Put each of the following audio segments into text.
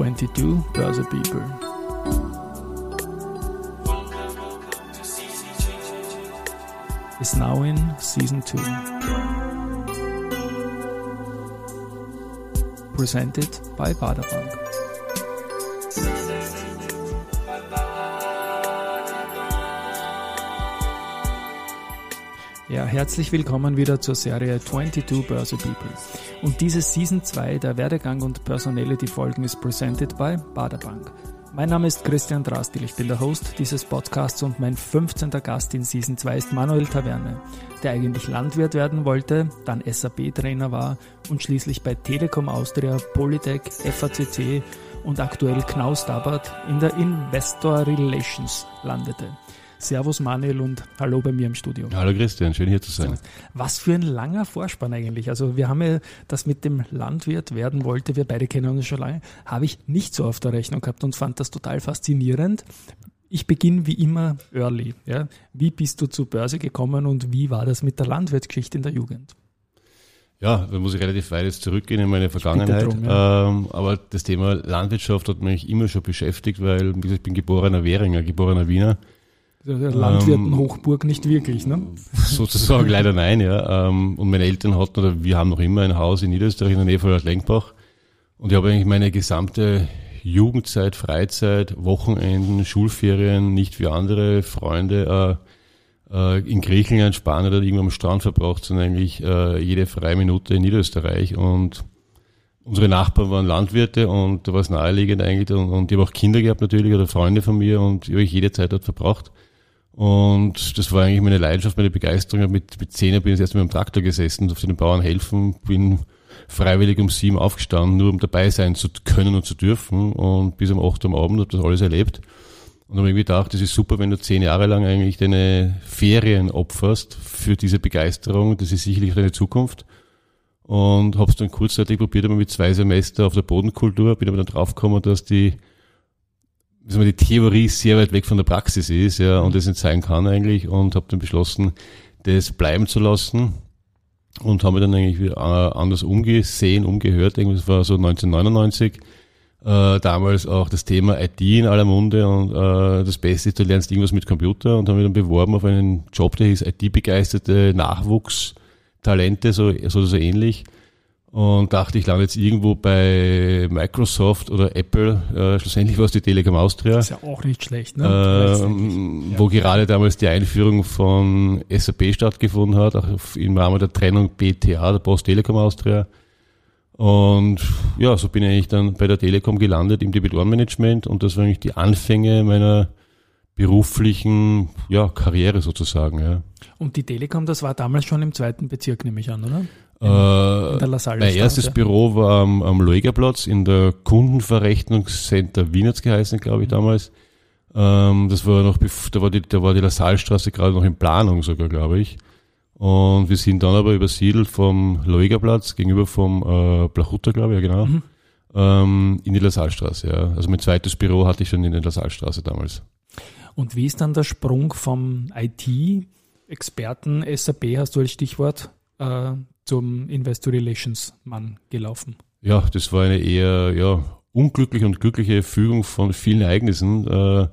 22 Börse People. Is now in season 2. Presented by Baderbank. Ja, herzlich willkommen wieder zur Serie 22 Börse People. Und diese Season 2 der Werdegang und Personality Folgen ist presented by Baderbank. Mein Name ist Christian Drastil, ich bin der Host dieses Podcasts und mein 15. Gast in Season 2 ist Manuel Taverne, der eigentlich Landwirt werden wollte, dann SAP-Trainer war und schließlich bei Telekom Austria, Polytech, FACC und aktuell Knaus Dabbert in der Investor Relations landete. Servus Manuel und hallo bei mir im Studio. Hallo Christian, schön hier zu sein. Was für ein langer Vorspann eigentlich. Also wir haben ja das mit dem Landwirt werden wollte, wir beide kennen uns schon lange, habe ich nicht so auf der Rechnung gehabt und fand das total faszinierend. Ich beginne wie immer early. Ja. Wie bist du zur Börse gekommen und wie war das mit der Landwirtsgeschichte in der Jugend? Ja, da muss ich relativ weit jetzt zurückgehen in meine Vergangenheit. Drum, ja. ähm, aber das Thema Landwirtschaft hat mich immer schon beschäftigt, weil ich bin geborener Währinger, geborener Wiener. Der Landwirtenhochburg ähm, nicht wirklich, ne? Sozusagen leider nein, ja. Ähm, und meine Eltern hatten, oder wir haben noch immer ein Haus in Niederösterreich in der Nähe von Lenkbach. Und ich habe eigentlich meine gesamte Jugendzeit, Freizeit, Wochenenden, Schulferien, nicht wie andere Freunde äh, äh, in Griechenland, Spanien oder irgendwo am Strand verbracht, sondern eigentlich äh, jede freie Minute in Niederösterreich. Und unsere Nachbarn waren Landwirte und da war es naheliegend eigentlich. Und, und ich habe auch Kinder gehabt natürlich oder Freunde von mir und ich habe jede Zeit dort verbracht. Und das war eigentlich meine Leidenschaft, meine Begeisterung. Mit, mit zehn bin ich erst mit dem Traktor gesessen, durfte den Bauern helfen, bin freiwillig um sieben aufgestanden, nur um dabei sein zu können und zu dürfen. Und bis um acht am Abend habe das alles erlebt. Und habe irgendwie gedacht, das ist super, wenn du zehn Jahre lang eigentlich deine Ferien opferst für diese Begeisterung. Das ist sicherlich deine Zukunft. Und habe es dann kurzzeitig probiert, aber mit zwei Semester auf der Bodenkultur, bin aber dann draufgekommen, dass die sagen wir, die Theorie sehr weit weg von der Praxis ist, ja, und das nicht sein kann eigentlich, und habe dann beschlossen, das bleiben zu lassen und habe dann eigentlich wieder äh, anders umgesehen, umgehört. Das war so 1999. Äh, damals auch das Thema IT in aller Munde und äh, das Beste ist, du lernst irgendwas mit Computer und habe mich dann beworben auf einen Job, der hieß IT-begeisterte Nachwuchstalente, so, so, so ähnlich und dachte, ich lande jetzt irgendwo bei Microsoft oder Apple. Äh, schlussendlich war es die Telekom Austria. Ist ja auch nicht schlecht, ne? Ähm, ja. Wo gerade damals die Einführung von SAP stattgefunden hat, auch im Rahmen der Trennung BTA, der Post Telekom Austria. Und ja, so bin ich eigentlich dann bei der Telekom gelandet im Debitorenmanagement und das war eigentlich die Anfänge meiner beruflichen ja, Karriere sozusagen. Ja. Und die Telekom, das war damals schon im zweiten Bezirk, nehme ich an, oder? In, äh, in der LaSalle mein erstes ja. Büro war am, am Luegerplatz in der Kundenverrechnungscenter Wien hat's geheißen, glaube ich, mhm. damals. Ähm, das war noch, da war die, da war die LaSalle-Straße gerade noch in Planung sogar, glaube ich. Und wir sind dann aber übersiedelt vom Luegerplatz gegenüber vom äh, Blachutta, glaube ich, ja genau, mhm. ähm, in die LaSalle-Straße, ja. Also mein zweites Büro hatte ich schon in der LaSalle-Straße damals. Und wie ist dann der Sprung vom IT-Experten SAP, hast du als Stichwort, äh, zum Investor Relations Mann gelaufen? Ja, das war eine eher ja, unglückliche und glückliche Fügung von vielen Ereignissen. Äh,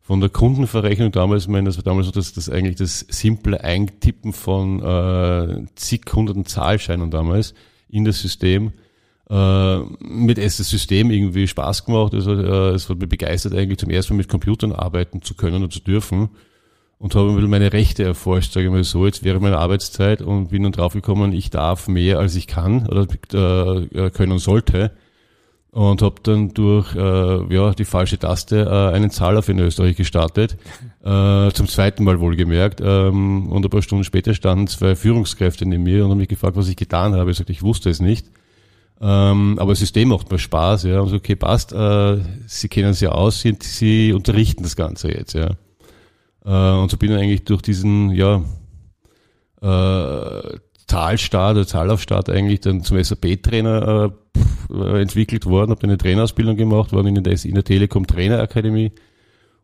von der Kundenverrechnung damals, ich meine, das war damals so das, das eigentlich das simple Eintippen von äh, zig hunderten Zahlscheinen damals in das System. Äh, mit das System irgendwie Spaß gemacht. Also äh, es hat mich begeistert, eigentlich zum ersten Mal mit Computern arbeiten zu können und zu dürfen und habe ein meine Rechte erforscht, sage ich mal so, jetzt während meiner Arbeitszeit und bin dann draufgekommen, ich darf mehr als ich kann oder äh, können sollte und habe dann durch äh, ja die falsche Taste äh, einen Zahllauf in Österreich gestartet, äh, zum zweiten Mal wohlgemerkt ähm, und ein paar Stunden später standen zwei Führungskräfte neben mir und haben mich gefragt, was ich getan habe. Ich sagte, ich wusste es nicht. Ähm, aber das System macht mir Spaß, ja. Und so, okay, passt, äh, Sie kennen es ja aus, Sie, Sie unterrichten das Ganze jetzt, ja. Äh, und so bin ich eigentlich durch diesen, ja, äh, Talstart oder Zahlaufstart eigentlich dann zum SAP-Trainer äh, entwickelt worden, habe eine Trainerausbildung gemacht, war in der, in der Telekom Trainerakademie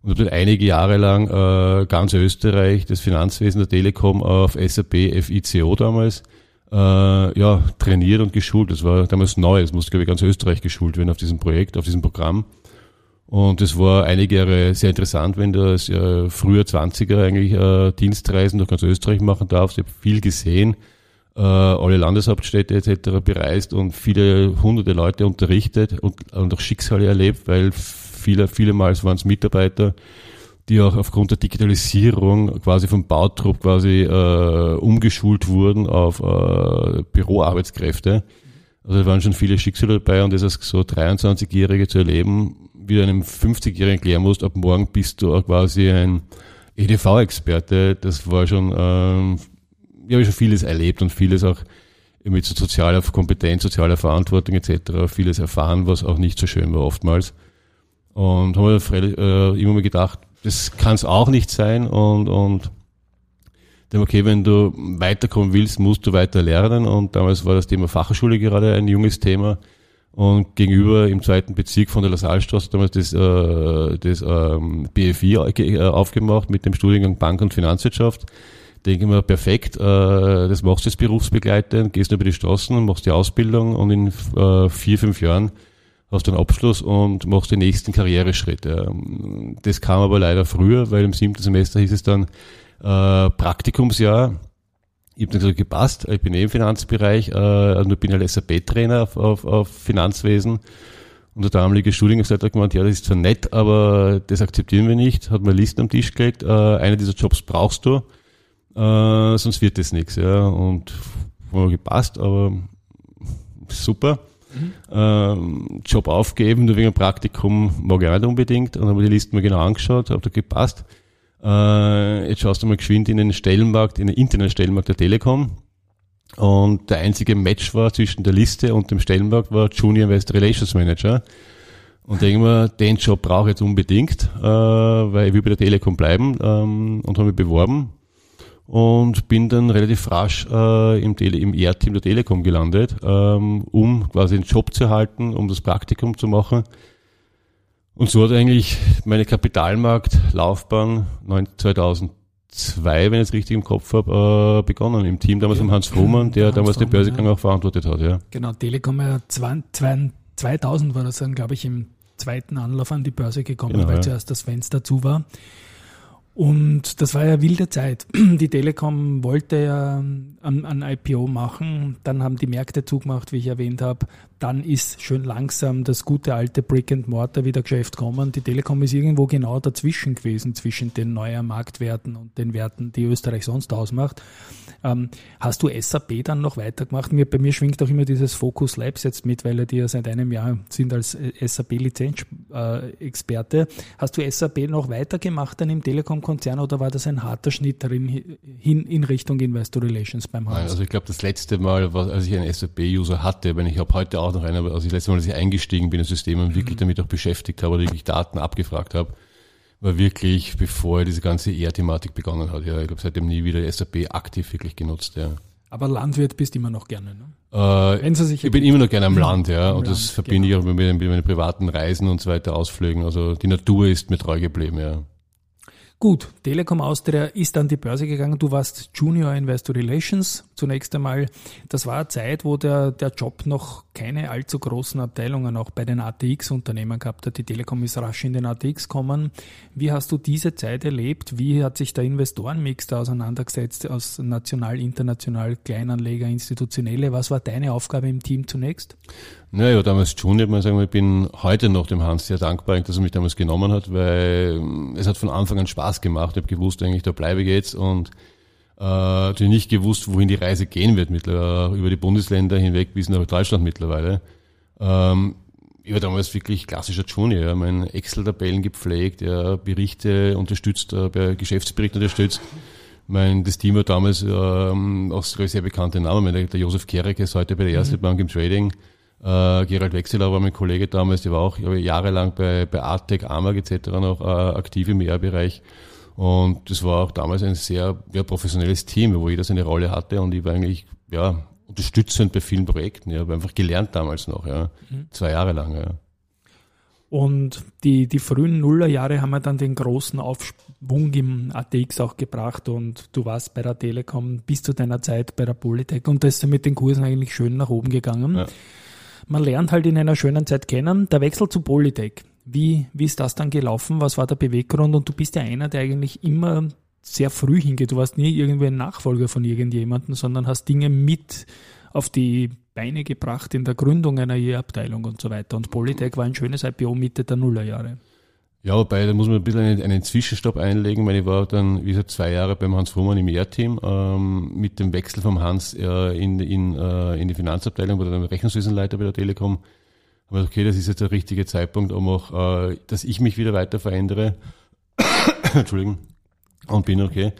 und habe dann einige Jahre lang äh, ganz Österreich das Finanzwesen der Telekom auf SAP FICO damals äh, ja, trainiert und geschult. Das war damals neu, es musste, glaube ich, ganz Österreich geschult werden auf diesem Projekt, auf diesem Programm. Und es war einige Jahre sehr interessant, wenn du als äh, früher 20er eigentlich äh, Dienstreisen durch ganz Österreich machen darfst. Ich habe viel gesehen, äh, alle Landeshauptstädte etc. bereist und viele hunderte Leute unterrichtet und, und auch Schicksale erlebt, weil viele, viele Mal waren es Mitarbeiter, die auch aufgrund der Digitalisierung quasi vom Bautrupp quasi äh, umgeschult wurden auf äh, Büroarbeitskräfte. Also da waren schon viele Schicksale dabei und das als so 23-Jährige zu erleben, wie du einem 50-Jährigen erklären musst, ab morgen bist du quasi ein EDV-Experte, das war schon, ähm, ich habe schon vieles erlebt und vieles auch mit so sozialer Kompetenz, sozialer Verantwortung etc. vieles erfahren, was auch nicht so schön war oftmals. Und habe äh, immer mal gedacht, das kann es auch nicht sein und, und dann okay, wenn du weiterkommen willst, musst du weiter lernen und damals war das Thema Fachschule gerade ein junges Thema und gegenüber im zweiten Bezirk von der Lassalstraße damals das, äh, das ähm, BFI äh, aufgemacht mit dem Studiengang Bank- und Finanzwirtschaft. Denke ich mir, perfekt, äh, das machst du jetzt berufsbegleitend, gehst über die Straßen, machst die Ausbildung und in äh, vier, fünf Jahren hast du einen Abschluss und machst den nächsten Karriereschritt. Das kam aber leider früher, weil im siebten Semester hieß es dann äh, Praktikumsjahr. Ich habe dann gesagt, gepasst, ich bin eh im Finanzbereich, äh, also ich bin halt SAP-Trainer auf, auf, auf Finanzwesen. Und der damalige Studiengesellschaft hat gemeint, ja, das ist zwar nett, aber das akzeptieren wir nicht. Hat mir Listen am Tisch gelegt, äh, einer dieser Jobs brauchst du, äh, sonst wird das nichts. Ja. Und war gepasst, aber super. Mhm. Ähm, Job aufgeben, nur wegen Praktikum mag ich nicht unbedingt. Und habe die Liste mir genau angeschaut, habe da gepasst. Äh, jetzt schaust du mal geschwind in den Stellenmarkt, in den internen Stellenmarkt der Telekom. Und der einzige Match war zwischen der Liste und dem Stellenmarkt war Junior Investor Relations Manager. Und denke mir, den Job brauche ich jetzt unbedingt, äh, weil ich will bei der Telekom bleiben ähm, und habe mich beworben und bin dann relativ rasch äh, im, Tele im ER-Team der Telekom gelandet, ähm, um quasi einen Job zu erhalten, um das Praktikum zu machen. Und so hat eigentlich meine Kapitalmarktlaufbahn 2002, wenn ich es richtig im Kopf habe, äh, begonnen. Im Team damals ja. um Hans Frohmann, der Hans damals den Börsegang ja. auch verantwortet hat. Ja. Genau, Telekom ja 2000 war das dann, glaube ich, im zweiten Anlauf an die Börse gekommen, genau, weil ja. zuerst das Fenster zu war. Und das war ja wilde Zeit. Die Telekom wollte ja ein, ein IPO machen, dann haben die Märkte zugemacht, wie ich erwähnt habe. Dann ist schön langsam das gute alte Brick and Mortar wieder Geschäft kommen. Die Telekom ist irgendwo genau dazwischen gewesen, zwischen den neuen Marktwerten und den Werten, die Österreich sonst ausmacht. Ähm, hast du SAP dann noch weitergemacht? Mir, bei mir schwingt auch immer dieses Focus Labs jetzt mit, weil die ja seit einem Jahr sind als SAP-Lizenz-Experte. hast du SAP noch weitergemacht dann im Telekom-Konzern oder war das ein harter Schnitt darin hin in Richtung Investor Relations beim Haus? Nein, also ich glaube, das letzte Mal, als ich einen SAP-User hatte, wenn ich habe heute auch noch einen, aber als ich letzte Mal, als ich eingestiegen bin ins System und wirklich mhm. damit auch beschäftigt habe oder wirklich Daten abgefragt habe, war wirklich, bevor diese ganze ER-Thematik begonnen hat. Ja, ich glaube, seitdem nie wieder SAP aktiv wirklich genutzt. Ja. Aber Landwirt bist immer noch gerne, ne? Äh, Wenn sie sich ich bin immer noch gerne am Land, ja. Und Land, das verbinde genau. ich auch mit, mit meinen privaten Reisen und so weiter, Ausflügen. Also die Natur ist mir treu geblieben, ja. Gut, Telekom Austria ist an die Börse gegangen. Du warst Junior Investor Relations zunächst einmal. Das war eine Zeit, wo der, der Job noch keine allzu großen Abteilungen auch bei den ATX-Unternehmen gehabt. Die Telekom ist rasch in den ATX gekommen. Wie hast du diese Zeit erlebt? Wie hat sich der Investorenmix da auseinandergesetzt aus national, international, Kleinanleger, institutionelle? Was war deine Aufgabe im Team zunächst? Naja, damals Junior, ich, sagen, ich bin heute noch dem Hans sehr dankbar, dass er mich damals genommen hat, weil es hat von Anfang an Spaß gemacht. Ich habe gewusst, eigentlich, da bleibe ich jetzt und natürlich nicht gewusst, wohin die Reise gehen wird, mittlerweile, über die Bundesländer hinweg bis nach Deutschland mittlerweile. Ähm, ich war damals wirklich klassischer Junior, ja, mein Excel-Tabellen gepflegt, ja, Berichte unterstützt, äh, bei Geschäftsberichten unterstützt. Mein, das Team war damals ähm, auch sehr bekannte Namen. Der Josef Kerek ist heute bei der Erste mhm. Bank im Trading. Äh, Gerald Wechseler war mein Kollege damals, der war auch jahrelang bei, bei Artec, Amag etc. noch äh, aktiv im ER-Bereich. Und das war auch damals ein sehr ja, professionelles Team, wo jeder seine Rolle hatte und ich war eigentlich ja, unterstützend bei vielen Projekten. Ja, habe einfach gelernt damals noch, ja. Mhm. Zwei Jahre lang, ja. Und die, die frühen Nullerjahre haben wir dann den großen Aufschwung im ATX auch gebracht und du warst bei der Telekom bis zu deiner Zeit bei der Polytech und da ist mit den Kursen eigentlich schön nach oben gegangen. Ja. Man lernt halt in einer schönen Zeit kennen. Der Wechsel zu Polytech. Wie, wie ist das dann gelaufen? Was war der Beweggrund? Und du bist ja einer, der eigentlich immer sehr früh hingeht. Du warst nie irgendwie ein Nachfolger von irgendjemandem, sondern hast Dinge mit auf die Beine gebracht in der Gründung einer E-Abteilung und so weiter. Und Polytech war ein schönes IPO Mitte der Nullerjahre. Ja, wobei, da muss man ein bisschen einen, einen Zwischenstopp einlegen, weil ich war dann, wie gesagt, zwei Jahre beim Hans Fuhrmann im ER-Team, ähm, mit dem Wechsel vom Hans äh, in, in, äh, in die Finanzabteilung, wurde dann Rechnungswesenleiter bei der Telekom. Aber okay, das ist jetzt der richtige Zeitpunkt, um auch, äh, dass ich mich wieder weiter verändere. Entschuldigung. Und bin okay.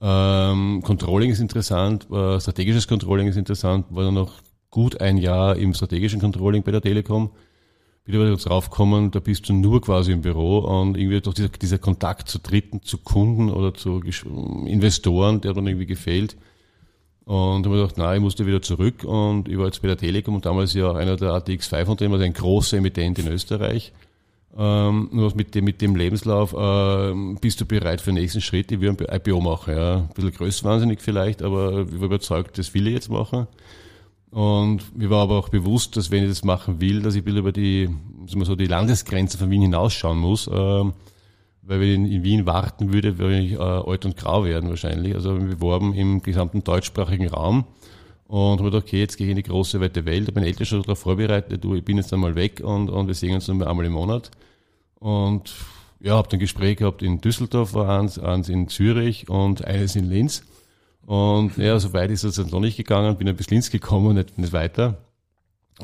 Ähm, Controlling ist interessant, äh, strategisches Controlling ist interessant, war dann noch gut ein Jahr im strategischen Controlling bei der Telekom. Wieder wir draufkommen, da bist du nur quasi im Büro und irgendwie doch dieser, dieser Kontakt zu Dritten, zu Kunden oder zu Investoren, der dann irgendwie gefällt. Und habe ich gedacht, nein, ich musste wieder zurück und ich war jetzt bei der Telekom und damals ja einer der ATX5-Unternehmen, also ein großer Emittent in Österreich. Ähm, nur mit dem, mit dem Lebenslauf äh, bist du bereit für den nächsten Schritt. Ich will ein IPO machen. Ja. Ein bisschen größtwahnsinnig vielleicht, aber ich war überzeugt, das will ich jetzt machen. Und mir war aber auch bewusst, dass wenn ich das machen will, dass ich ein bisschen über die, sagen wir so, die Landesgrenze von Wien hinausschauen muss. Ähm, weil wenn ich in Wien warten würde, würde ich äh, alt und grau werden wahrscheinlich. Also wir beworben im gesamten deutschsprachigen Raum. Und habe gedacht, okay, jetzt gehe ich in die große weite Welt. Ich habe meine Eltern schon darauf vorbereitet, du, ich bin jetzt einmal weg und, und wir sehen uns nur einmal im Monat. Und ja, habe dann Gespräch gehabt in Düsseldorf war eins, eins in Zürich und eines in Linz. Und ja, so weit ist es dann noch nicht gegangen, bin bis Linz gekommen, nicht, nicht weiter.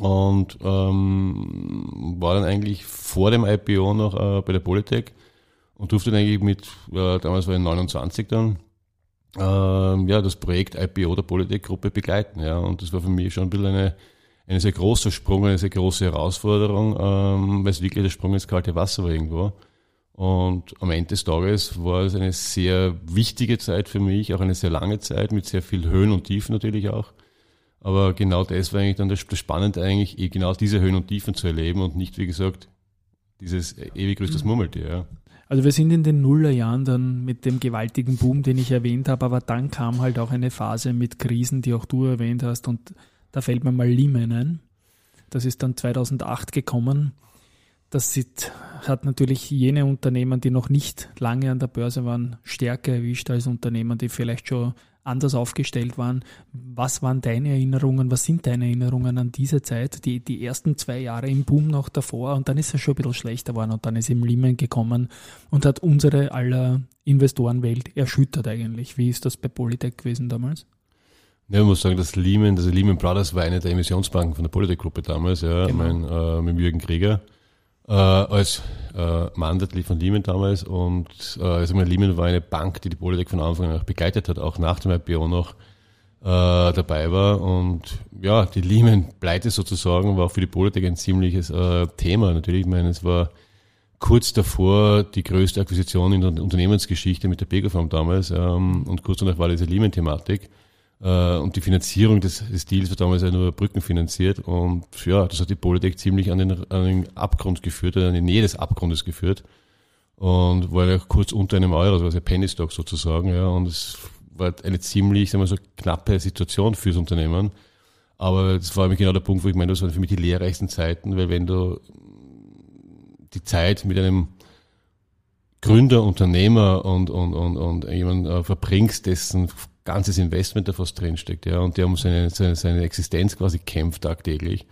Und ähm, war dann eigentlich vor dem IPO noch äh, bei der Polytech und durfte dann eigentlich mit, äh, damals war ich 29 dann, ähm, ja, das Projekt IPO der Polytech-Gruppe begleiten. Ja. Und das war für mich schon ein bisschen eine, eine sehr großer Sprung, eine sehr große Herausforderung, ähm, weil es wirklich der Sprung ins kalte Wasser war irgendwo. Und am Ende des Tages war es eine sehr wichtige Zeit für mich, auch eine sehr lange Zeit mit sehr viel Höhen und Tiefen natürlich auch. Aber genau das war eigentlich dann das Spannende eigentlich, eh genau diese Höhen und Tiefen zu erleben und nicht, wie gesagt, dieses ewig größtes Murmeltier. Ja. Also wir sind in den Nullerjahren dann mit dem gewaltigen Boom, den ich erwähnt habe, aber dann kam halt auch eine Phase mit Krisen, die auch du erwähnt hast und da fällt mir mal Lehman ein. Das ist dann 2008 gekommen. Das hat natürlich jene Unternehmen, die noch nicht lange an der Börse waren, stärker erwischt als Unternehmen, die vielleicht schon anders aufgestellt waren. Was waren deine Erinnerungen? Was sind deine Erinnerungen an diese Zeit? Die, die ersten zwei Jahre im Boom noch davor und dann ist es schon ein bisschen schlechter geworden und dann ist eben Lehman gekommen und hat unsere aller Investorenwelt erschüttert eigentlich. Wie ist das bei Polytech gewesen damals? Ja, ich muss sagen, dass Lehman, also Lehman Brothers war eine der Emissionsbanken von der Polytech-Gruppe damals, ja, genau. mein, äh, mit Jürgen Krieger äh, als äh, Mandat von Lehman damals und äh, also Lehman war eine Bank, die die Polytech von Anfang an begleitet hat, auch nach dem IPO noch äh, dabei war und ja, die Lehman-Pleite sozusagen war auch für die Polytech ein ziemliches äh, Thema natürlich. Ich meine, es war kurz davor die größte Akquisition in der Unternehmensgeschichte mit der Pegaform damals ähm, und kurz danach war diese Lehman-Thematik. Äh, und die Finanzierung des, des Deals wird damals ja nur Brücken finanziert. Und ja, das hat die Polytech ziemlich an den, an den Abgrund geführt, an die Nähe des Abgrundes geführt. Und war ja kurz unter einem Euro, also ein Penny Stock sozusagen, ja. Und es war eine ziemlich, sagen wir so, knappe Situation fürs Unternehmen. Aber das war genau der Punkt, wo ich meine, das waren für mich die lehrreichsten Zeiten, weil wenn du die Zeit mit einem Gründer, Unternehmer und, und, und, und jemand äh, verbringst, dessen ganzes Investment da fast drinsteckt, ja, und der um seine, seine, seine Existenz quasi kämpft tagtäglich.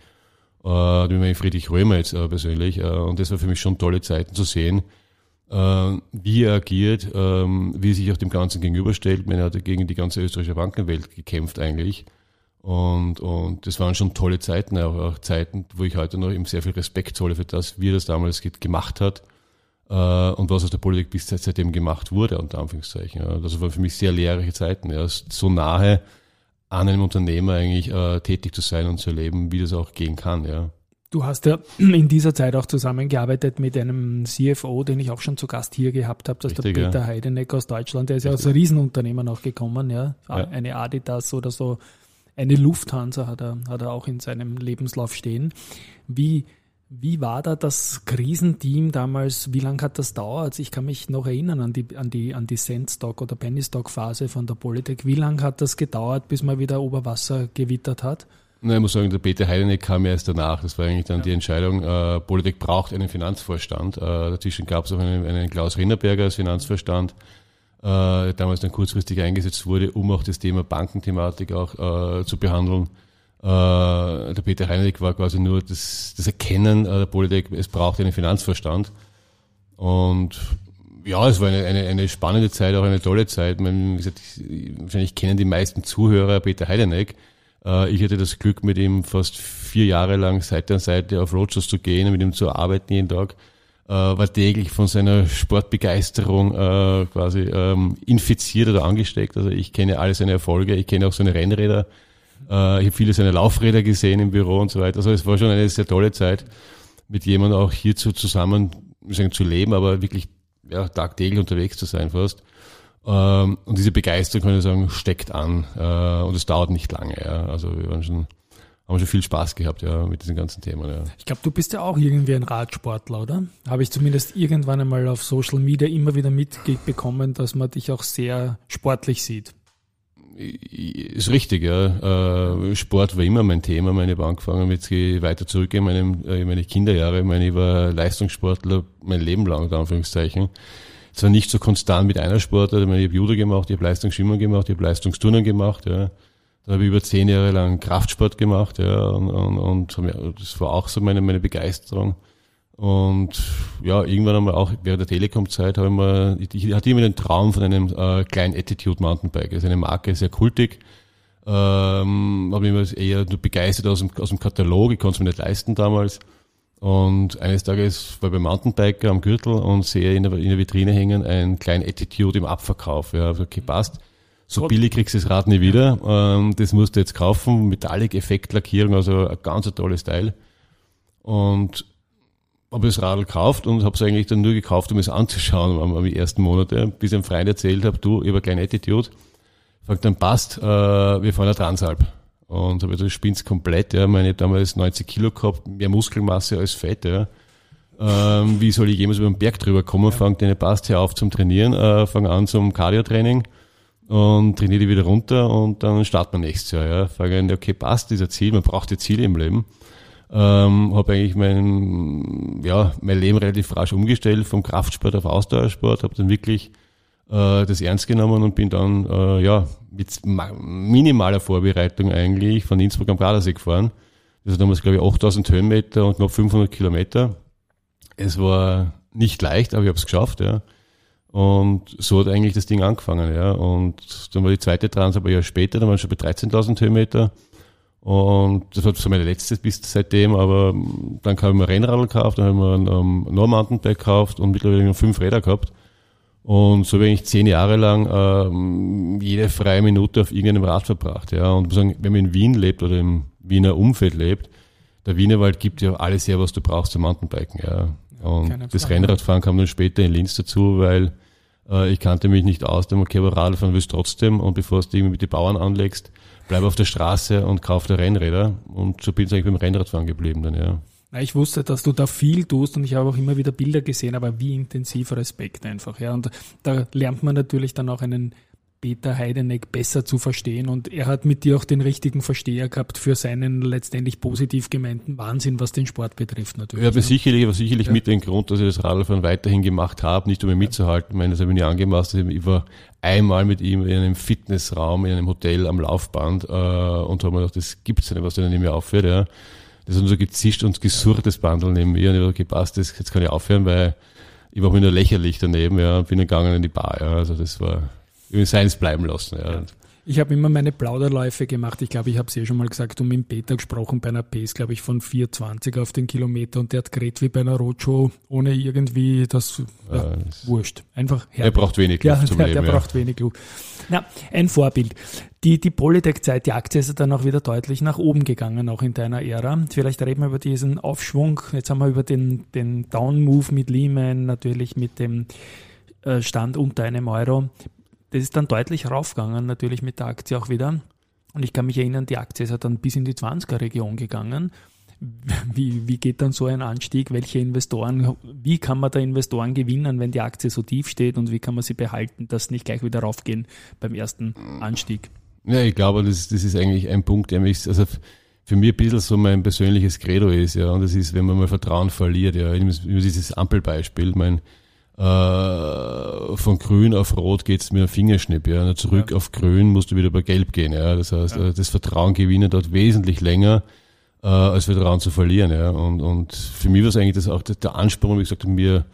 Äh, wie mein Friedrich Römer jetzt äh, persönlich, äh, und das war für mich schon tolle Zeiten zu sehen, äh, wie er agiert, ähm, wie er sich auch dem Ganzen gegenüberstellt. Man hat gegen die ganze österreichische Bankenwelt gekämpft eigentlich. Und, und das waren schon tolle Zeiten, auch, auch Zeiten, wo ich heute noch ihm sehr viel Respekt zolle für das, wie er das damals gemacht hat und was aus der Politik bis seitdem gemacht wurde, unter Anführungszeichen. Das waren für mich sehr lehrreiche Zeiten. Ja. So nahe an einem Unternehmer eigentlich äh, tätig zu sein und zu erleben, wie das auch gehen kann. Ja. Du hast ja in dieser Zeit auch zusammengearbeitet mit einem CFO, den ich auch schon zu Gast hier gehabt habe, das ist der Peter ja. Heideneck aus Deutschland, der ist Richtig. ja aus Riesenunternehmen auch gekommen, ja. ja. Eine Adidas oder so, eine Lufthansa hat er, hat er auch in seinem Lebenslauf stehen. Wie, Wie war da das Krisenteam damals? Wie lange hat das dauert? Ich kann mich noch erinnern an die, an die, an die Cent-Stock- oder Penny-Stock-Phase von der Politik. Wie lange hat das gedauert, bis man wieder Oberwasser gewittert hat? Na, ich muss sagen, der Peter Heideneck kam erst danach. Das war eigentlich dann ja. die Entscheidung, äh, Politik braucht einen Finanzvorstand. Äh, dazwischen gab es auch einen, einen Klaus Rinderberger als Finanzvorstand, äh, damals dann kurzfristig eingesetzt wurde, um auch das Thema Bankenthematik auch äh, zu behandeln. Äh, der Peter Heideneck war quasi nur das, das Erkennen äh, der Politik, es braucht einen Finanzvorstand. Und ja, es war eine, eine, eine spannende Zeit, auch eine tolle Zeit. Man, wie gesagt, wahrscheinlich kennen die meisten Zuhörer Peter Heideneck. Äh, ich hatte das Glück, mit ihm fast vier Jahre lang Seite an Seite auf Roadshows zu gehen, mit ihm zu arbeiten jeden Tag. War täglich von seiner Sportbegeisterung quasi ähm, infiziert oder angesteckt. Also ich kenne alle seine Erfolge, ich kenne auch seine Rennräder. Ich habe viele seiner Laufräder gesehen im Büro und so weiter. Also es war schon eine sehr tolle Zeit, mit jemandem auch hierzu zusammen sagen, zu leben, aber wirklich ja, tagtäglich unterwegs zu sein fast. Ähm, und diese Begeisterung, kann ich sagen, steckt an. Äh, und es dauert nicht lange. Ja. Also wir waren schon, haben schon viel Spaß gehabt ja, mit diesen ganzen Themen. Ja. Ich glaube, du bist ja auch irgendwie ein Radsportler, oder? Habe ich zumindest irgendwann einmal auf Social Media immer wieder mitbekommen, dass man dich auch sehr sportlich sieht. Ist richtig, ja. Äh, Sport war immer mein Thema. Ich habe angefangen, jetzt gehe weiter zurück in, meinem, in meine Kinderjahre. Ich meine, ich war Leistungssportler mein Leben lang, in Anführungszeichen zwar nicht so konstant mit einer Sportart, ich, meine, ich habe Judo gemacht, ich habe Leistungsschwimmen gemacht, ich habe Leistungsturnen gemacht, ja. Dann habe ich über zehn Jahre lang Kraftsport gemacht, ja, und, und, und das war auch so meine, meine Begeisterung. Und ja, irgendwann einmal auch während der Telekom-Zeit habe ich mal, ich, ich hatte immer den Traum von einem äh, kleinen Attitude Mountainbike. Das ist eine Marke, sehr kultig. Ähm, habe immer eher nur begeistert aus dem, aus dem Katalog, ich konnte es mir nicht leisten damals. Und eines Tages war ich beim Mountainbiker am Gürtel und sehe in der, in der Vitrine hängen ein kleinen Attitude im Abverkauf. Ja, okay, passt. So billig kriegst du das Rad nie wieder. Ähm, das musst du jetzt kaufen. Metallic Effektlackierung, also ein ganz tolles Teil. Und habe das Radl gekauft und habe es eigentlich dann nur gekauft, um es anzuschauen am, am ersten Monate, bis ich einem Freund erzählt habe, du, über kleine Attitude. Fragt dann, passt, äh, wir fahren eine Transalp. Und habe das spinnt's komplett, ja. Meine damals 90 Kilo gehabt, mehr Muskelmasse als Fett, ja. Ähm, wie soll ich jemals über den Berg drüber kommen? Ja. Fang deine passt hier auf zum Trainieren, äh, fang an zum Cardio-Training und trainiere die wieder runter und dann starten wir nächstes Jahr, ja. Fange an, okay, passt dieser Ziel, man braucht die Ziele im Leben. Ähm, habe eigentlich mein, ja, mein Leben relativ rasch umgestellt vom Kraftsport auf Ausdauersport, habe dann wirklich äh, das ernst genommen und bin dann äh, ja mit minimaler Vorbereitung eigentlich von Innsbruck am Gardasee gefahren. Das ist damals, glaube ich, 8000 Höhenmeter und knapp 500 Kilometer. Es war nicht leicht, aber ich habe es geschafft, ja. Und so hat eigentlich das Ding angefangen, ja. Und dann war die zweite Trans aber ja später, dann waren wir schon bei 13.000 Höhenmeter. Und das war so meine letzte bis seitdem, aber dann habe ich mir ein Rennradl gekauft, dann habe ich mir ein um, ähm, No-Mountainbike gekauft und mittlerweile fünf Räder gehabt. Und so habe ich zehn Jahre lang ähm, jede freie Minute auf irgendeinem Rad verbracht. Ja. Und sagen, wenn man in Wien lebt oder im Wiener Umfeld lebt, der Wienerwald gibt ja alles her, was du brauchst zum Mountainbiken. Ja. Und das Rennradfahren kam dann später in Linz dazu, weil äh, ich kannte mich nicht aus, dem okay, aber Radfahren willst du trotzdem und bevor du irgendwie mit den Bauern anlegst, bleib auf der Straße und kauf dir Rennräder. Und so bin ich eigentlich beim Rennradfahren geblieben dann, ja. Ich wusste, dass du da viel tust und ich habe auch immer wieder Bilder gesehen, aber wie intensiv Respekt einfach. Ja. Und da lernt man natürlich dann auch einen Peter Heideneck besser zu verstehen und er hat mit dir auch den richtigen Versteher gehabt für seinen letztendlich positiv gemeinten Wahnsinn, was den Sport betrifft natürlich. Ja, aber sicherlich, aber sicherlich ja. mit dem Grund, dass ich das Radfahren weiterhin gemacht habe, nicht um ihn mitzuhalten. Ich meine, das habe ich nie angemaßt. Ich war einmal mit ihm in einem Fitnessraum, in einem Hotel am Laufband äh, und habe mir gedacht, das gibt's ja nicht, was der nicht mehr aufhört. Ja. Das hat so gezischt und gesurrt, das Bandel neben mir. Und ich habe gepasst, das, jetzt kann ich aufhören, weil ich war mir nur lächerlich daneben, ja, und bin gegangen in die Bar, ja. Also das war, seins bleiben lassen, ja. Ich habe immer meine Plauderläufe gemacht. Ich glaube, ich habe es eh schon mal gesagt und mit dem Peter gesprochen bei einer Pace, glaube ich, von 4,20 auf den Kilometer und der hat geredet wie bei einer Roadshow, ohne irgendwie das, ja, das wurscht. Einfach herrlich. Er braucht wenig Luft ja, zum der, Leben. Der ja. braucht wenig Luft. Na, ein Vorbild. Die, die Polytech-Zeit, die Aktie ist dann auch wieder deutlich nach oben gegangen, auch in deiner Ära. Vielleicht reden wir über diesen Aufschwung. Jetzt haben wir über den, den Down-Move mit Lehman, natürlich mit dem äh, Stand unter einem Euro. Das ist dann deutlich raufgegangen, natürlich mit der Aktie auch wieder. Und ich kann mich erinnern, die Aktie ist ja dann bis in die 20er-Region gegangen. wie, wie geht dann so ein Anstieg? Welche Investoren, wie kann man da Investoren gewinnen, wenn die Aktie so tief steht und wie kann man sie behalten, dass nicht gleich wieder raufgehen beim ersten Anstieg? Ja, ich glaube, das, das ist eigentlich ein Punkt, der mich, also für mich ein bisschen so mein persönliches Credo ist, ja, und das ist, wenn man mal Vertrauen verliert, ja, dieses Ampelbeispiel, mein, äh, von grün auf rot geht's mit einem Fingerschnipp, ja, zurück ja. auf grün musst du wieder über gelb gehen, ja, das heißt, ja. das Vertrauen gewinnen dort wesentlich länger, äh, als Vertrauen zu verlieren, ja, und, und für mich war es eigentlich das auch der Ansporn, wie gesagt, mir,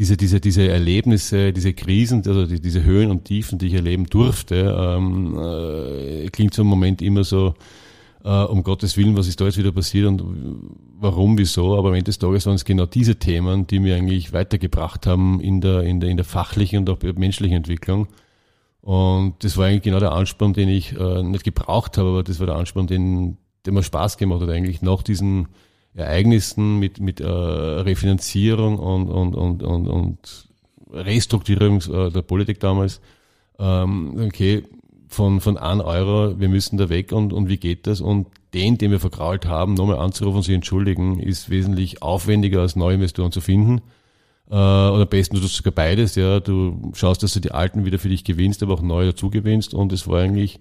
diese, diese, diese Erlebnisse, diese Krisen, also die, diese Höhen und Tiefen, die ich erleben durfte, ähm, äh, klingt so im Moment immer so, äh, um Gottes Willen, was ist da jetzt wieder passiert und warum, wieso, aber am Ende des Tages waren es genau diese Themen, die mir eigentlich weitergebracht haben in der, in der, in der fachlichen und auch menschlichen Entwicklung. Und das war eigentlich genau der Ansporn, den ich äh, nicht gebraucht habe, aber das war der Ansporn, den, der mir Spaß gemacht hat eigentlich nach diesen Ereignissen mit, mit äh, Refinanzierung und, und, und, und, und Restrukturierung äh, der Politik damals. Ähm, okay, von, von 1 Euro, wir müssen da weg und, und wie geht das? Und den, den wir vergrault haben, nochmal anzurufen und sich entschuldigen, ist wesentlich aufwendiger als neue Investoren zu finden. Äh, oder am besten du tust sogar beides, ja. Du schaust, dass du die alten wieder für dich gewinnst, aber auch neue dazu gewinnst. Und es war eigentlich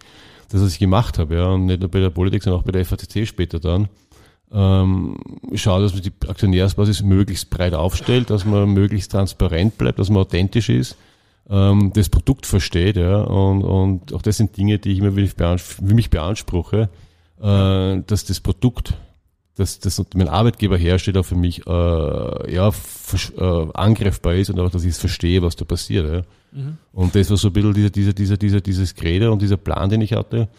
das, was ich gemacht habe, ja. Und nicht nur bei der Politik, sondern auch bei der FACC später dann ähm, schauen, dass man die Aktionärsbasis möglichst breit aufstellt, dass man möglichst transparent bleibt, dass man authentisch ist, ähm, das Produkt versteht, ja, und, und auch das sind Dinge, die ich immer für mich beanspruche, äh, dass das Produkt, dass das mein Arbeitgeber herstellt, auch für mich äh, ja äh, angreifbar ist und auch, dass ich es verstehe, was da passiert. Ja. Mhm. Und das war so ein bisschen dieser, dieser, dieser, dieser, dieses Credo und dieser Plan, den ich hatte.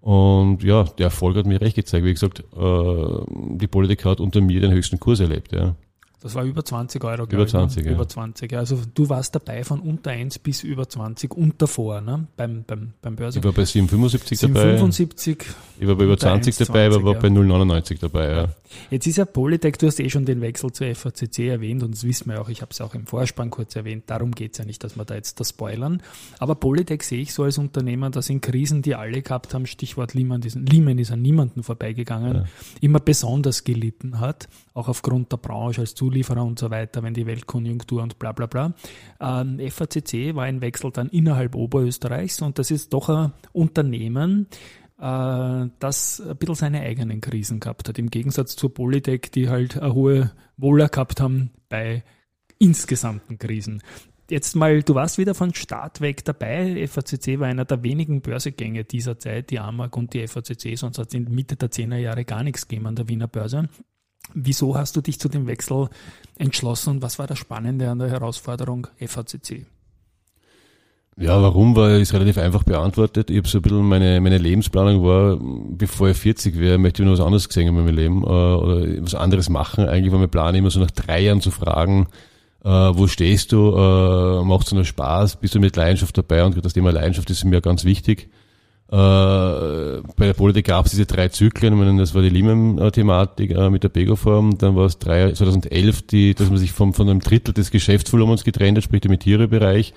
Und ja, der Erfolg hat mir recht gezeigt. Wie gesagt, äh, die Politik hat unter mir den höchsten Kurs erlebt. Ja. Das war über 20 Euro, glaube über 20, ich. Ne? Ja. Über 20, ja. Also du warst dabei von unter 1 bis über 20 und davor, ne? Beim, beim, beim Börse. Ich war bei 7,75 dabei. 7,75. Ich war bei über 20 dabei, aber war ja. bei 0,99 dabei, ja. Jetzt ist ja Polytech, du hast eh schon den Wechsel zur FACC erwähnt und das wissen wir auch, ich habe es auch im Vorspann kurz erwähnt, darum geht es ja nicht, dass wir da jetzt das spoilern. Aber Polytech sehe ich so als Unternehmer, dass in Krisen, die alle gehabt haben, Stichwort Lehman, Lehman ist an niemanden vorbeigegangen, ja. immer besonders gelitten hat, auch aufgrund der Branche als Zulieferer und so weiter, wenn die Weltkonjunktur und bla bla bla. Ähm, FACC war ein Wechsel dann innerhalb Oberösterreichs und das ist doch ein Unternehmen, äh, das ein bisschen seine eigenen Krisen gehabt hat, im Gegensatz zur Polytech, die halt eine hohe Wohler gehabt haben bei insgesamten Krisen. Jetzt mal, du warst wieder von Start weg dabei. FACC war einer der wenigen Börsegänge dieser Zeit, die AMAG und die FACC, sonst hat es in Mitte der 10er Jahre gar nichts gegeben an der Wiener Börse. Wieso hast du dich zu dem Wechsel entschlossen und was war das Spannende an der Herausforderung FACC? Ja, warum war ist relativ einfach beantwortet. Ich habe so ein bisschen meine, meine Lebensplanung war, bevor ich 40 wäre, möchte ich noch was anderes gesehen in meinem Leben äh, oder was anderes machen. Eigentlich war mein Plan immer so nach drei Jahren zu fragen, äh, wo stehst du, äh, macht es noch Spaß, bist du mit Leidenschaft dabei und das Thema Leidenschaft ist mir ganz wichtig. Äh, bei der Politik gab es diese drei Zyklen, meine, das war die Lehman-Thematik äh, mit der Bego-Form, dann war es drei, 2011, die, dass man sich vom, von einem Drittel des Geschäftsvolumens getrennt hat, sprich dem Tierbereich,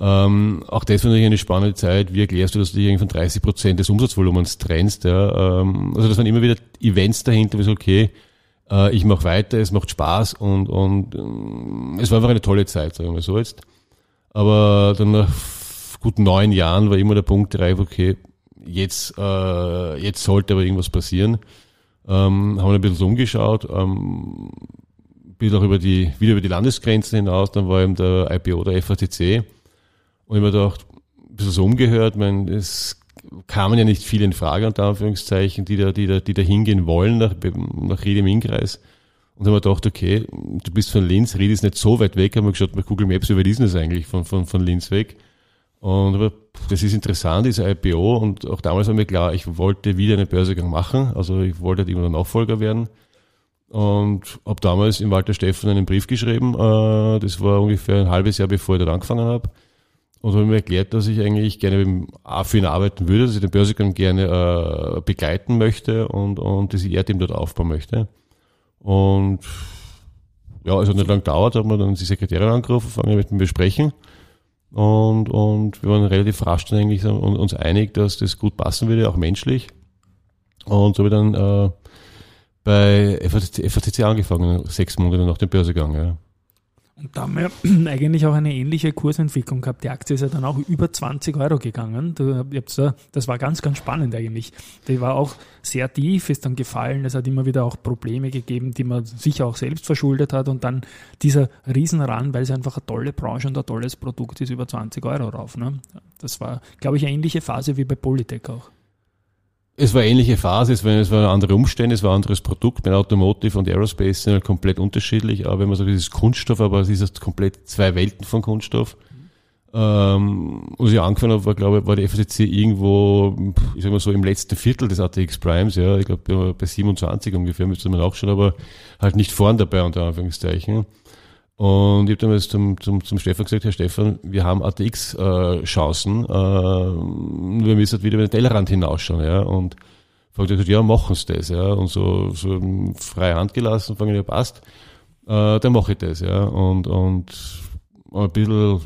ähm, auch das war natürlich eine spannende Zeit. Wie erklärst du, dass du dich von 30 Prozent des Umsatzvolumens trennst? Ja? Ähm, also das waren immer wieder Events dahinter, wie so, okay, äh, ich mache weiter, es macht Spaß und, und äh, es war einfach eine tolle Zeit, sagen wir so jetzt. Aber dann nach gut neun Jahren war immer der Punkt reif, okay, jetzt, äh, jetzt sollte aber irgendwas passieren. Ähm, haben wir ein bisschen umgeschaut, ähm, bin auch über die, wieder über die Landesgrenzen hinaus, dann war eben der IPO der FACC und ich mir gedacht, ein bisschen so umgehört, mein, es kamen ja nicht viele in Frage, unter Anführungszeichen, die da, die da, die da hingehen wollen nach, nach Ried im Innkreis. Und dann habe ich gedacht, okay, du bist von Linz, Ried ist nicht so weit weg, haben wir geschaut bei Google Maps, wie weit ist das eigentlich von, von, von Linz weg? Und aber, das ist interessant, diese IPO, und auch damals war mir klar, ich wollte wieder einen Börsegang machen, also ich wollte halt immer der Nachfolger werden. Und habe damals in Walter Steffen einen Brief geschrieben, äh, das war ungefähr ein halbes Jahr, bevor ich dort angefangen habe und habe mir erklärt, dass ich eigentlich gerne für ihn arbeiten würde, dass ich den Börsegang gerne äh, begleiten möchte und, und das ER-Team dort aufbauen möchte. Und ja, es hat nicht lange gedauert, haben wir dann die Sekretärin angerufen, fangen mit ihm besprechen. Und, und wir waren relativ rasch dann eigentlich uns einig, dass das gut passen würde, auch menschlich. Und so habe ich dann äh, bei FATC angefangen, sechs Monate nach dem Börsegang. Ja. Und da haben wir eigentlich auch eine ähnliche Kursentwicklung gehabt. Die Aktie ist ja dann auch über 20 Euro gegangen. Das war ganz, ganz spannend eigentlich. Die war auch sehr tief, ist dann gefallen. Es hat immer wieder auch Probleme gegeben, die man sicher auch selbst verschuldet hat. Und dann dieser Riesenran, weil es einfach eine tolle Branche und ein tolles Produkt ist, über 20 Euro rauf. Ne? Das war, glaube ich, eine ähnliche Phase wie bei Polytech auch. Es war eine ähnliche Phase, es, war, es waren andere Umstände, es war ein anderes Produkt. Bei Automotive und Aerospace sind halt komplett unterschiedlich, aber wenn man sagt, es ist Kunststoff, aber es ist komplett zwei Welten von Kunststoff. Ähm, als ich angefangen habe, war, glaube ich, war die FACC irgendwo, ich sag mal so, im letzten Viertel des ATX Primes, ja, ich glaube bei 27 ungefähr, müsste man auch schon, aber halt nicht vorn dabei, unter Anführungszeichen. Und ich habe damals zum, zum, zum Stefan gesagt, Herr Stefan, wir haben ATX-Chancen, äh, äh, wir müssen halt wieder über den Tellerrand hinausschauen. Ja? Und fragt er, ja, machen Sie das. Ja? Und so, so freie Hand gelassen, fangen ja, passt, äh, dann mache ich das. Ja? Und, und ein bisschen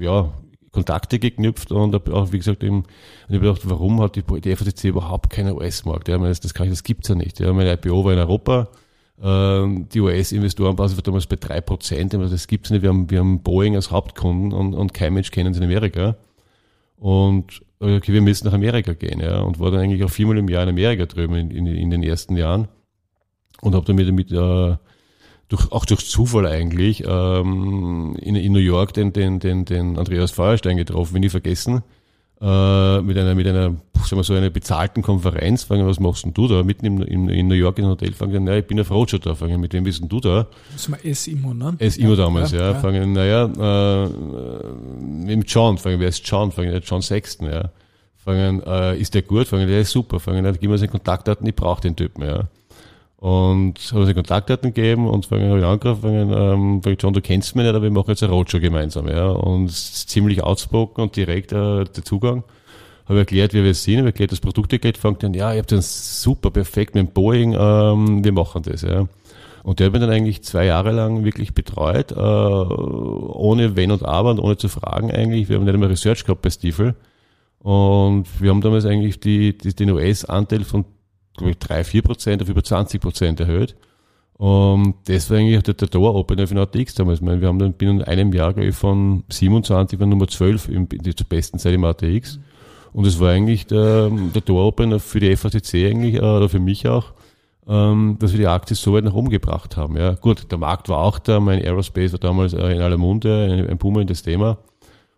ja, Kontakte geknüpft und auch, wie gesagt, eben, ich habe gedacht, warum hat die, die FACC überhaupt keinen US-Markt? Ja, das, das, kann ich, das gibt's ja nicht. Ja, meine IPO war in Europa, die US-Investorenbasis war damals bei drei Prozent. Das gibt's nicht. Wir haben, wir haben Boeing als Hauptkunden und, und kein Mensch kennt es in Amerika. Und okay, wir müssen nach Amerika gehen. Ja, und war dann eigentlich auch viermal im Jahr in Amerika drüben in, in, in den ersten Jahren. Und habe damit, damit äh, durch, auch durch Zufall eigentlich ähm, in, in New York den, den, den, den Andreas Feuerstein getroffen, wenn ich vergessen äh, mit einer, mit einer, sagen wir so, einer bezahlten Konferenz, fragen, was machst denn du da? Mitten in, in, in New York in einem Hotel, fangen, naja, ich bin auf Roadshow da, fangen, mit wem bist denn du da? Das war S-Immo, ne? S-Immo ja, damals, ja, ja. Fangen, naja, äh, mit John, fangen, wer ist John? Fangen, John Sexton, ja. Fangen, äh, ist der gut? Fangen, der ist super. Fangen, gib mir seine Kontaktdaten, ich brauche den Typen, ja. Und habe sie Kontaktdaten gegeben und habe ich angerufen, ähm, John, du kennst mich nicht, aber wir machen jetzt eine Roadshow gemeinsam, ja. Und ziemlich outspoken und direkt äh, der Zugang. Habe erklärt, wie wir es sind, habe erklärt, das Produkt geht, fängt dann, ja, ihr habt dann super perfekt mit dem Boeing, ähm, wir machen das, ja. Und der hat mich dann eigentlich zwei Jahre lang wirklich betreut, äh, ohne Wenn und Aber und ohne zu fragen eigentlich. Wir haben nicht einmal Research gehabt bei Stiefel. Und wir haben damals eigentlich die, die, den US-Anteil von glaube ich, drei, vier Prozent auf über 20 Prozent erhöht. Und das war eigentlich der, der Door-Opener für den ATX damals. Ich meine, wir haben dann binnen einem Jahr glaube ich, von 27 von Nummer 12 in, in, zur besten Zeit im ATX. Und es war eigentlich der, der Door-Opener für die FACC eigentlich, äh, oder für mich auch, ähm, dass wir die Aktie so weit nach oben gebracht haben. Ja, gut, der Markt war auch da, mein Aerospace war damals äh, in aller Munde, ein, ein boomendes Thema.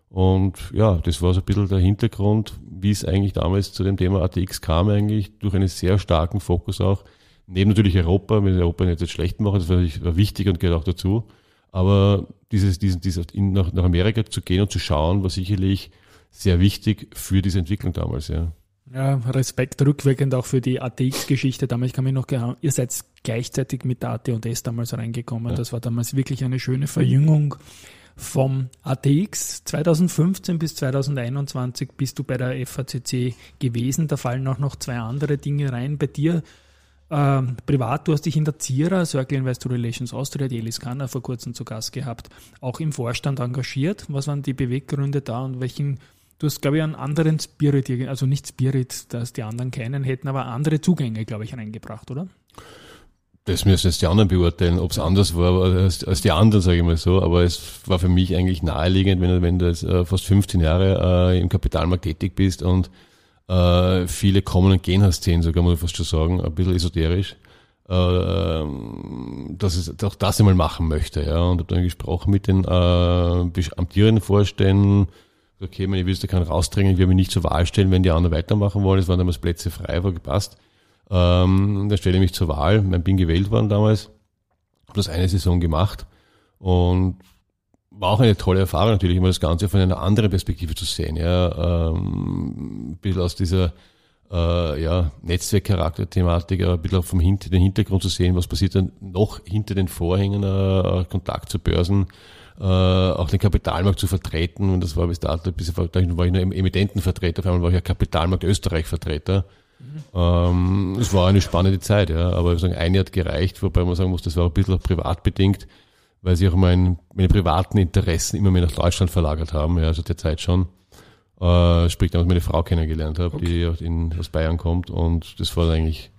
Und ja, das war so ein bisschen der Hintergrund, wie es eigentlich damals zu dem Thema ATX kam, eigentlich durch einen sehr starken Fokus auch. Neben natürlich Europa, wenn Europa nicht jetzt schlecht machen, das war, war wichtig und gehört auch dazu. Aber dieses, dieses, dieses in, nach, nach Amerika zu gehen und zu schauen, war sicherlich sehr wichtig für diese Entwicklung damals, ja. Ja, Respekt rückwirkend auch für die ATX-Geschichte. Damals kann ich noch, ihr seid gleichzeitig mit der AT&S damals reingekommen. Ja. Das war damals wirklich eine schöne Verjüngung vom ATX 2015 bis 2021 bist du bei der FACC gewesen. Da fallen auch noch zwei andere Dinge rein. Bei dir äh, privat, du hast dich in der CIRA, Circle Investor Relations Austria, die Elis Kanner vor kurzem zu Gast gehabt, auch im Vorstand engagiert. Was waren die Beweggründe da und welchen Du hast, glaube ich, einen anderen Spirit, also nicht Spirit, dass die anderen keinen hätten, aber andere Zugänge, glaube ich, reingebracht, oder? Das müssen jetzt die anderen beurteilen, ob es anders war als, als, die anderen, sage ich mal so. Aber es war für mich eigentlich naheliegend, wenn, wenn du jetzt äh, fast 15 Jahre äh, im Kapitalmarkt tätig bist und äh, viele kommen und gehen hast sehen, so kann man fast schon sagen, ein bisschen esoterisch, äh, dass es auch das einmal machen möchte. Ja. Und habe dann gesprochen mit den äh, amtierenden Vorständen, okay, meine, ich will da keinen rausdrängen, ich will mich nicht zur Wahl stellen, wenn die anderen weitermachen wollen. Es waren damals Plätze frei, war gepasst. Ähm, da stelle ich mich zur Wahl. Ich bin gewählt worden damals, habe das eine Saison gemacht und war auch eine tolle Erfahrung natürlich, immer das Ganze von einer anderen Perspektive zu sehen. Ja, ähm, ein bisschen aus dieser äh, ja, Netzwerkcharakter-Thematik, ein bisschen auch vom Hinter, den Hintergrund zu sehen, was passiert dann noch hinter den Vorhängen, äh, Kontakt zu Börsen, äh, auch den Kapitalmarkt zu vertreten. Und das war bis dato, bis war ich nur Emittentenvertreter, auf einmal war ich ja Kapitalmarkt Österreich-Vertreter. Ähm, es war eine spannende Zeit, ja, aber ich sagen, ein Jahr hat gereicht, wobei man sagen muss, das war ein bisschen privat bedingt, weil sich auch mein, meine privaten Interessen immer mehr nach Deutschland verlagert haben, ja, also derzeit schon. Äh, sprich, damals meine Frau kennengelernt habe, okay. die in, aus Bayern kommt und das war eigentlich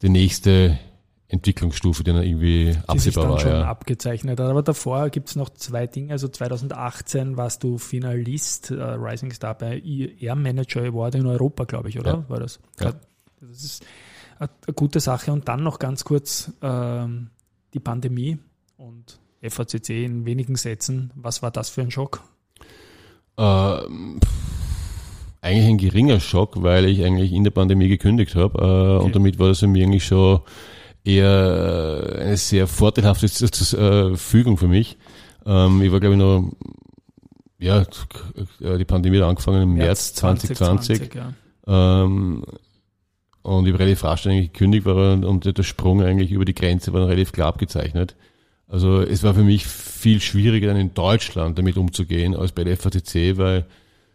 die nächste Entwicklungsstufe, die dann irgendwie die sich dann absehbar war. schon Ja. abgezeichnet hat. Aber davor gibt's noch zwei Dinge. Also 2018 warst du Finalist äh, Rising Star bei Air Manager Award in Europa, glaube ich, oder? Ja. War das? Ja. Das ist eine gute Sache. Und dann noch ganz kurz ähm, die Pandemie und FACC in wenigen Sätzen. Was war das für ein Schock? Ähm, eigentlich ein geringer Schock, weil ich eigentlich in der Pandemie gekündigt habe äh, Okay. und damit war das für mich eigentlich schon eher äh, eine sehr vorteilhafte äh, Fügung für mich. Ähm, ich war glaube ich noch, ja, äh, die Pandemie hat angefangen im März, 2020. ja. Ähm, und ich habe relativ rasch eigentlich gekündigt war und, der Sprung eigentlich über die Grenze war relativ klar abgezeichnet. Also es war für mich viel schwieriger dann in Deutschland damit umzugehen als bei der FACC, weil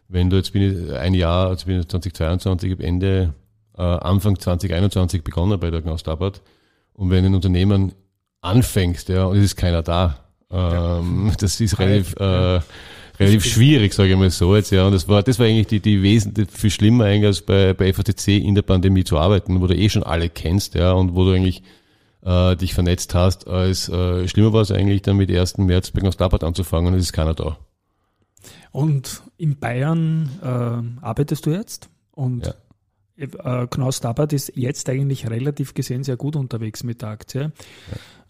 wenn du jetzt bin ich ein Jahr, also bin ich 2022, habe Ende, äh, Anfang 2021 begonnen bei der Gnaus Tabat und wenn ein Unternehmen anfängst, ja, und es ist keiner da, ähm, das ist relativ, äh, relativ schwierig, sage ich mal so jetzt, ja. Und das war, das war eigentlich die, die wesentlich viel schlimmer eigentlich als bei, bei FATC in der Pandemie zu arbeiten, wo du eh schon alle kennst, ja, und wo du eigentlich äh, dich vernetzt hast, als äh, schlimmer war es eigentlich dann mit 1. März bei Gnastabat anzufangen und es ist keiner da. Und in Bayern äh, arbeitest du jetzt und Ja. Äh, Knaus Tabat ist jetzt eigentlich relativ gesehen sehr gut unterwegs mit der Aktie.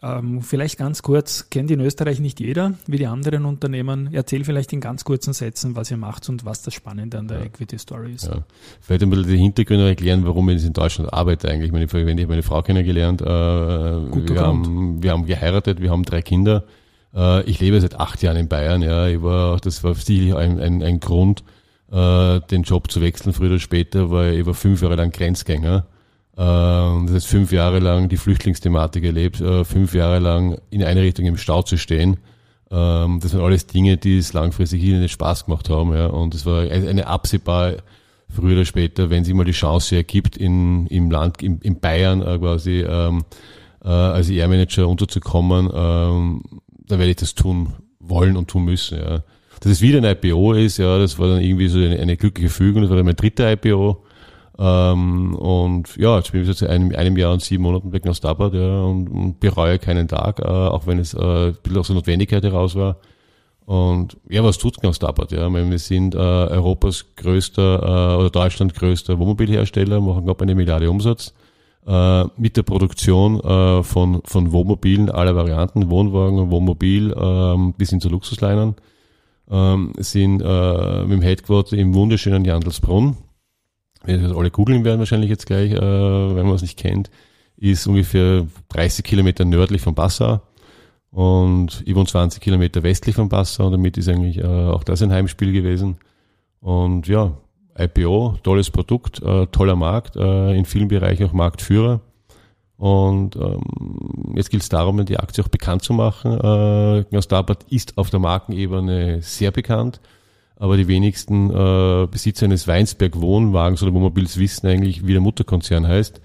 Ähm, vielleicht ganz kurz, kennt in Österreich nicht jeder, wie die anderen Unternehmen. Erzähl vielleicht in ganz kurzen Sätzen, was ihr macht und was das Spannende an der Equity Story ist. Ja. Vielleicht ein bisschen die Hintergründe erklären, warum ich jetzt in Deutschland arbeite eigentlich. Meine, wenn ich habe meine Frau kennengelernt, äh, Guter wir, haben, wir haben geheiratet, wir haben drei Kinder. Äh, ich lebe seit acht Jahren in Bayern. Ja, ich war, das war sicherlich ein, ein, ein Grund, äh, den Job zu wechseln früher oder später, weil ich war fünf Jahre lang Grenzgänger. Äh, das heißt, fünf Jahre lang die Flüchtlingsthematik erlebt, äh, fünf Jahre lang in eine Richtung im Stau zu stehen. Ähm, das sind alles Dinge, die es langfristig hier nicht Spaß gemacht haben. Ja. Und es war eine absehbar früher oder später, wenn sich mal die Chance ergibt, in, im Land, in, in Bayern äh, quasi ähm, äh, als Air-Manager unterzukommen, ähm, dann werde ich das tun wollen und tun müssen. Ja. Dass es wieder ein IPO ist, ja, das war dann irgendwie so eine, eine glückliche Fügung, das war dann mein dritter IPO. Ähm, und ja, jetzt bin ich seit einem, einem Jahr und sieben Monaten weg nach Starbucks ja, und, und bereue keinen Tag, äh, auch wenn es äh, ein bisschen aus der Notwendigkeit heraus war. Und ja, was tut Knaus Tabat? Ja, meine, wir sind äh, Europas größter äh, oder Deutschland größter Wohnmobilhersteller, machen knapp eine Milliarde Umsatz. Äh, mit der Produktion äh, von, von Wohnmobilen aller Varianten, Wohnwagen, Wohnmobil ähm, bis hin zu Luxusleinern. Ähm, sind äh, mit dem Headquarter im wunderschönen Jandelsbrunn. Wenn das alle googeln werden wahrscheinlich jetzt gleich, äh, wenn man es nicht kennt, ist ungefähr 30 Kilometer nördlich von Passau und über 20 Kilometer westlich von Passau und damit ist eigentlich äh, auch das ein Heimspiel gewesen. Und ja, IPO, tolles Produkt, äh, toller Markt, äh, in vielen Bereichen auch Marktführer. Und ähm, jetzt gilt es darum, die Aktie auch bekannt zu machen. Äh, Gnaus Tabat ist auf der Markenebene sehr bekannt, aber die wenigsten äh, Besitzer eines Weinsberg Wohnwagens oder Wohnmobils wissen eigentlich, wie der Mutterkonzern heißt.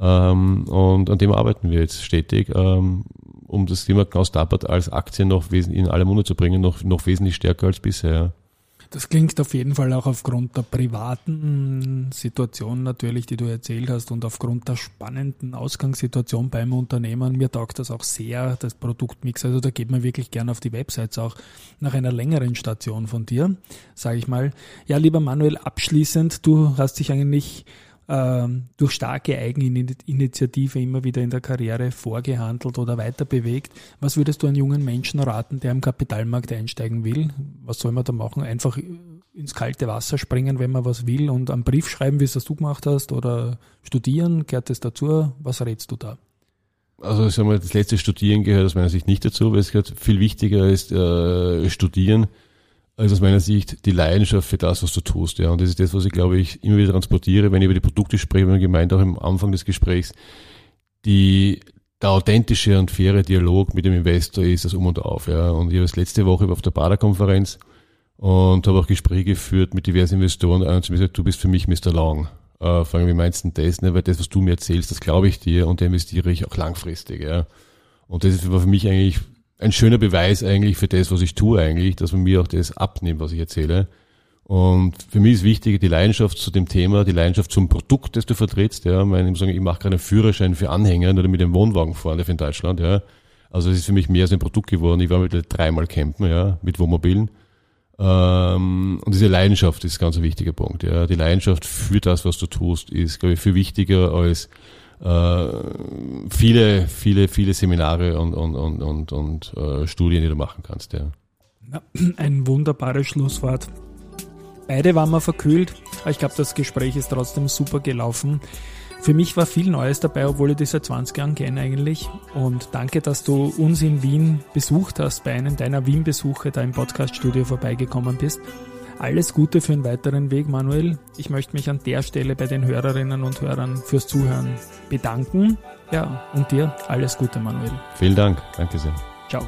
Ähm, und an dem arbeiten wir jetzt stetig, ähm, um das Thema Gnaus Tabat als Aktie noch in alle Munde zu bringen, noch, noch wesentlich stärker als bisher. Das klingt auf jeden Fall auch aufgrund der privaten Situation natürlich, die du erzählt hast und aufgrund der spannenden Ausgangssituation beim Unternehmen. Mir taugt das auch sehr, das Produktmix. Also da geht man wirklich gerne auf die Websites auch nach einer längeren Station von dir, sage ich mal. Ja, lieber Manuel, abschließend, du hast dich eigentlich ähm, durch starke Eigeninitiative immer wieder in der Karriere vorgehandelt oder weiter bewegt. Was würdest du einem jungen Menschen raten, der im Kapitalmarkt einsteigen will? Was soll man da machen? Einfach ins kalte Wasser springen, wenn man was will und einen Brief schreiben, wie es das du gemacht hast oder studieren? Gehört das dazu? Was rätst du da? Also sagen wir, das letzte Studieren gehört aus meiner Sicht nicht dazu, weil es gehört viel wichtiger ist äh, Studieren, als aus meiner Sicht die Leidenschaft für das, was du tust. Ja. Und das ist das, was ich glaube ich immer wieder transportiere, wenn ich über die Produkte spreche, wenn gemeint auch am Anfang des Gesprächs, die der authentische und faire Dialog mit dem Investor ist das Um und Auf. Ja. Und ich das letzte Woche auf der Bader-Konferenz und habe auch Gespräche geführt mit diversen Investoren. Einer hat mir gesagt, du bist für mich Mr. Long. Äh, fragen, wie meinst du denn das? Ne? Weil das, was du mir erzählst, das glaube ich dir und da investiere ich auch langfristig. Ja. Und das war für mich eigentlich ein schöner Beweis eigentlich für das, was ich tue eigentlich, dass man mir auch das abnimmt, was ich erzähle. Und für mich ist wichtig die Leidenschaft zu dem Thema, die Leidenschaft zum Produkt, das du vertrittst. Ja, ich, sagen, ich mache gerade einen Führerschein für Anhänger, nur damit ich einen Wohnwagen fahren darf in Deutschland. Ja, also es ist für mich mehr als ein Produkt geworden. Ich war mit dreimal campen, ja, mit Wohnmobilen. Ähm, und diese Leidenschaft ist ein ganz wichtiger Punkt. Ja, die Leidenschaft für das, was du tust, ist, glaube ich, viel wichtiger als äh, viele, viele, viele Seminare und, und, und, und, und äh, Studien, die du machen kannst. Ja. ein wunderbares Schlusswort. Beide waren wir verkühlt, aber ich glaube, das Gespräch ist trotzdem super gelaufen. Für mich war viel Neues dabei, obwohl ich das seit 20 Jahren kenne eigentlich. Und danke, dass du uns in Wien besucht hast, bei einem deiner Wien-Besuche da im Podcast-Studio vorbeigekommen bist. Alles Gute für einen weiteren Weg, Manuel. Ich möchte mich an der Stelle bei den Hörerinnen und Hörern fürs Zuhören bedanken. Ja, und dir alles Gute, Manuel. Vielen Dank. Danke sehr. Ciao.